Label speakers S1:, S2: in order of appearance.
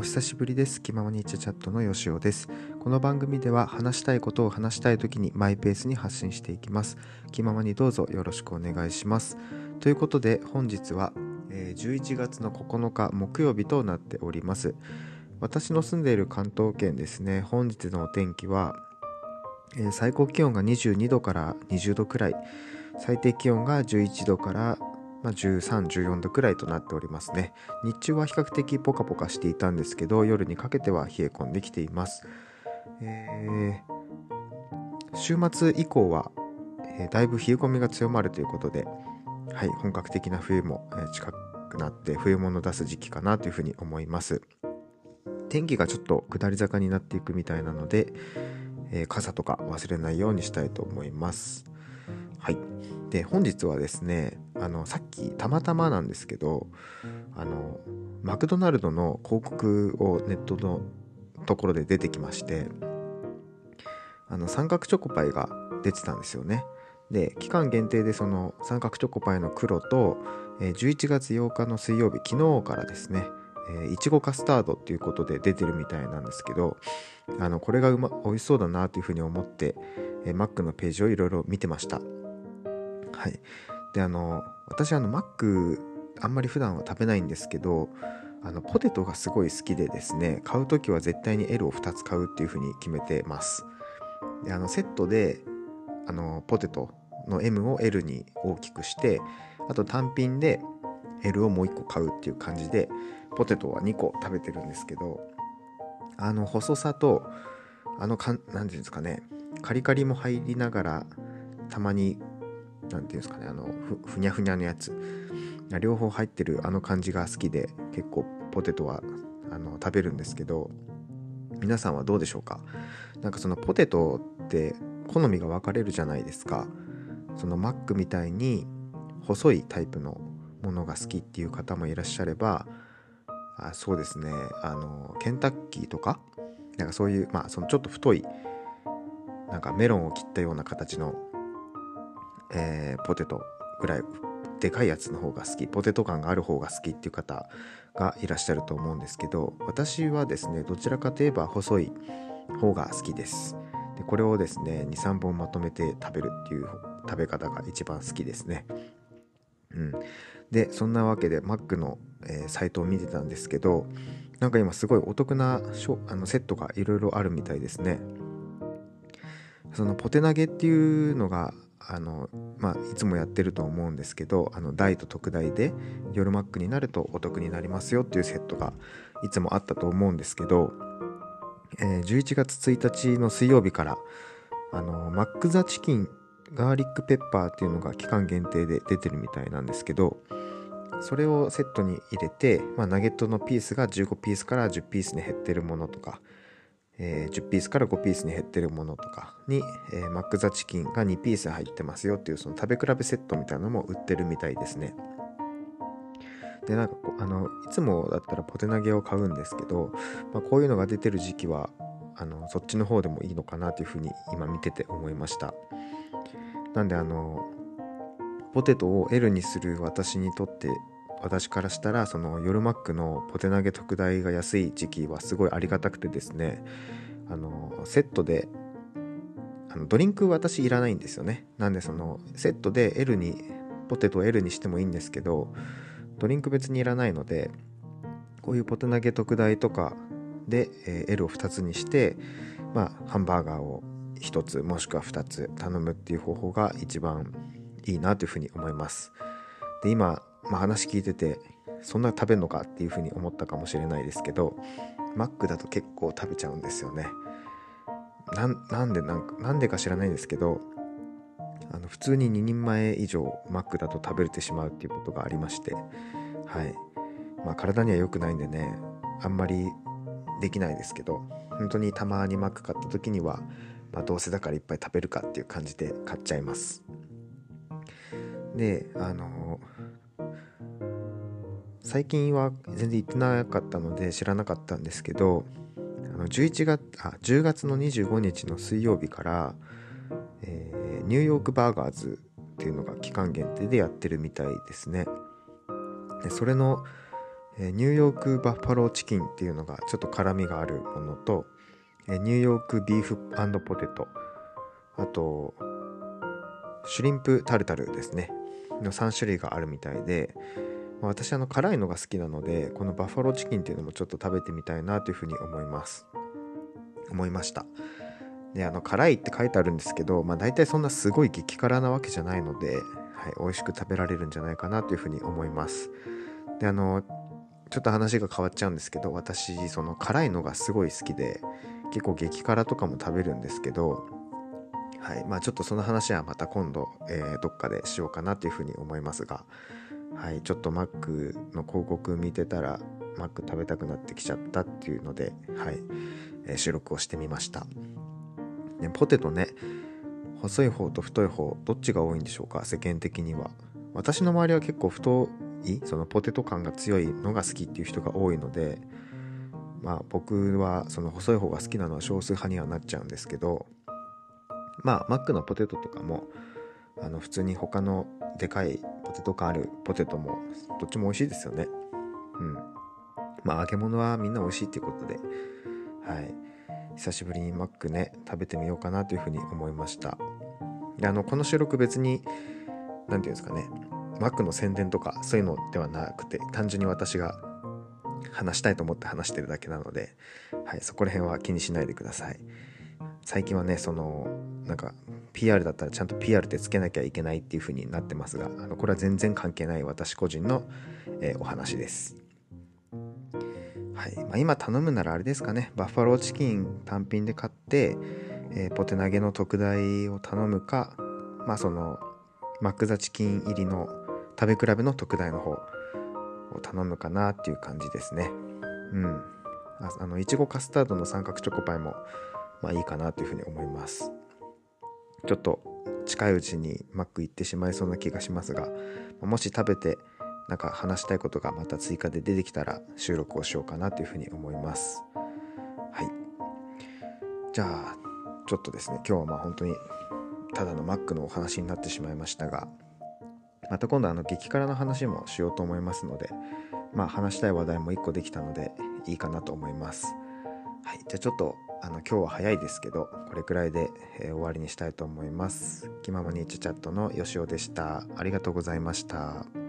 S1: お久しぶりです。気ままにチャチャットのよしおです。この番組では話したいことを話したい時にマイペースに発信していきます。気ままにどうぞよろしくお願いします。ということで本日は11月の9日木曜日となっております。私の住んでいる関東圏ですね。本日のお天気は最高気温が22度から20度くらい。最低気温が11度からまあ、13、14度くらいとなっておりますね。日中は比較的ポカポカしていたんですけど、夜にかけては冷え込んできています。えー、週末以降は、えー、だいぶ冷え込みが強まるということで、はい、本格的な冬も、近くなって冬物を出す時期かなというふうに思います。天気がちょっと下り坂になっていくみたいなので、えー、傘とか忘れないようにしたいと思います。はい。で、本日はですね、あの、さっきたまたまなんですけど、あの、マクドナルドの広告をネットのところで出てきまして、あの、三角チョコパイが出てたんですよね。で、期間限定でその三角チョコパイの黒と、え11月8日の水曜日、昨日からですね、いちごカスタードっていうことで出てるみたいなんですけど、あの、これがうま、美味しそうだなというふうに思って、え Mac のページをいろいろ見てました。はい。で、あの、私、あの、マック、あんまり普段は食べないんですけど、あの、ポテトがすごい好きでですね、買う時は絶対に L を2つ買うっていう風に決めてます。で、あの、セットで、あの、ポテトの M を L に大きくして、あと単品で L をもう1個買うっていう感じで、ポテトは2個食べてるんですけど、あの、細さと、あのかん、なんていうんですかね、カリカリも入りながら、たまに何ていうんですかねあのふふにゃふにゃのやつ。両方入ってるあの感じが好きで結構ポテトはあの食べるんですけど皆さんはどうでしょうか？なんかそのポテトって好みが分かれるじゃないですか。そのマックみたいに細いタイプのものが好きっていう方もいらっしゃればあそうですね。あのケンタッキーとかなんかそういうまあそのちょっと太いなんかメロンを切ったような形のえー、ポテトぐらいでかいやつの方が好きポテト感がある方が好きっていう方がいらっしゃると思うんですけど私はですねどちらかといえば細い方が好きです。でこれをですね23本まとめて食べるっていう食べ方が一番好きですね。うん。でそんなわけでマックの、えー、サイトを見てたんですけどなんか今すごいお得なあのセットがいろいろあるみたいですね。そのポテ投げっていうのがあの、まあ、いつもやってると思うんですけどあの大と特大で夜マックになるとお得になりますよっていうセットがいつもあったと思うんですけど、えー、11月1日の水曜日からあのマック・ザ・チキンガーリックペッパーっていうのが期間限定で出てるみたいなんですけどそれをセットに入れて、まあ、ナゲットのピースが15ピースから10ピースに減ってるものとかえー、10ピースから5ピースに減ってるものとかに、えー、マック・ザ・チキンが2ピース入ってますよっていうその食べ比べセットみたいなのも売ってるみたいですね。でなんかこうあのいつもだったらポテ投げを買うんですけど、まあ、こういうのが出てる時期はあのそっちの方でもいいのかなというふうに今見てて思いましたなんであのポテトを L にする私にとって私からしたらその夜マックのポテ投げ特大が安い時期はすごいありがたくてですねあのセットであのドリンク私いらないんですよね。なんでそのセットで L にポテトを L にしてもいいんですけどドリンク別にいらないのでこういうポテ投げ特大とかで、え、L を2つにしてまあハンバーガーを1つもしくは2つ頼むっていう方法が一番いいなというふうに思います。で今まあ、話聞いててそんな食べんのかっていうふうに思ったかもしれないですけどマックだと結構食べちゃうんですよね。なんでなんかなんでか知らないんですけどあの普通に2人前以上マックだと食べれてしまうっていうことがありましてはい。まあ体には良くないんでねあんまりできないですけど本当にたまにマック買った時には、まあ、どうせだからいっぱい食べるかっていう感じで買っちゃいます。であの最近は全然行ってなかったので知らなかったんですけどあの11月あ10月の25日の水曜日から、えー、ニューヨークバーガーズっていうのが期間限定でやってるみたいですね。でそれの、えニューヨークバッファローチキンっていうのがちょっと辛みがあるものと、えニューヨークビーフポテト。あとシュリンプタルタルですね。の3種類があるみたいで、私あの辛いのが好きなのでこのバッファローチキンっていうのもちょっと食べてみたいなというふうに思います。思いました。であの辛いって書いてあるんですけど、まあ、大体そんなすごい激辛なわけじゃないので、はい、美味しく食べられるんじゃないかなというふうに思います。であのちょっと話が変わっちゃうんですけど私その辛いのがすごい好きで結構激辛とかも食べるんですけどはいまあ、ちょっとその話はまた今度、えー、どっかでしようかなというふうに思いますが、はい、ちょっとマックの広告見てたらマック食べたくなってきちゃったっていうので、はいえー、収録をしてみました、ね、ポテトね細い方と太い方どっちが多いんでしょうか？世間的には。私の周りは結構太いそのポテト感が強いのが好きっていう人が多いのでまあ僕はその細い方が好きなのは少数派にはなっちゃうんですけどまあマックのポテトとかもあの普通に他のでかいポテト感あるポテトもどっちも美味しいですよね。うん。まあ揚げ物はみんな美味しいっていうことで。はい。久しぶりにマックね食べてみようかなというふうに思いました。であのこの収録別に何て言うんですかね。マックの宣伝とかそういうのではなくて単純に私が話したいと思って話してるだけなので、はい、そこら辺は気にしないでください。最近はねそのなんか PR だったらちゃんと PR ってつけなきゃいけないっていう風になってますがあのこれは全然関係ない私個人の、えー、お話です。はい。まあ、今頼むならあれですかね。バッファローチキン単品で買って、えー、ポテ投げの特大を頼むかまあそのマック・ザ・チキン入りの食べ比べの特大の方を頼むかなっていう感じですね。うん。あのいちごカスタードの三角チョコパイもまあいいかなというふうに思います。ちょっと近いうちにマック行ってしまいそうな気がしますがもし食べてなんか話したいことがまた追加で出てきたら収録をしようかなというふうに思います。はい。じゃあちょっとですね今日はまあ本当にただのマックのお話になってしまいましたがまた今度あの激辛の話もしようと思いますのでまあ話したい話題も1個できたのでいいかなと思います。はい。じゃあちょっとあの今日は早いですけどこれくらいで、えー、終わりにしたいと思います。気ままにチャチャットのよしおでした。ありがとうございました。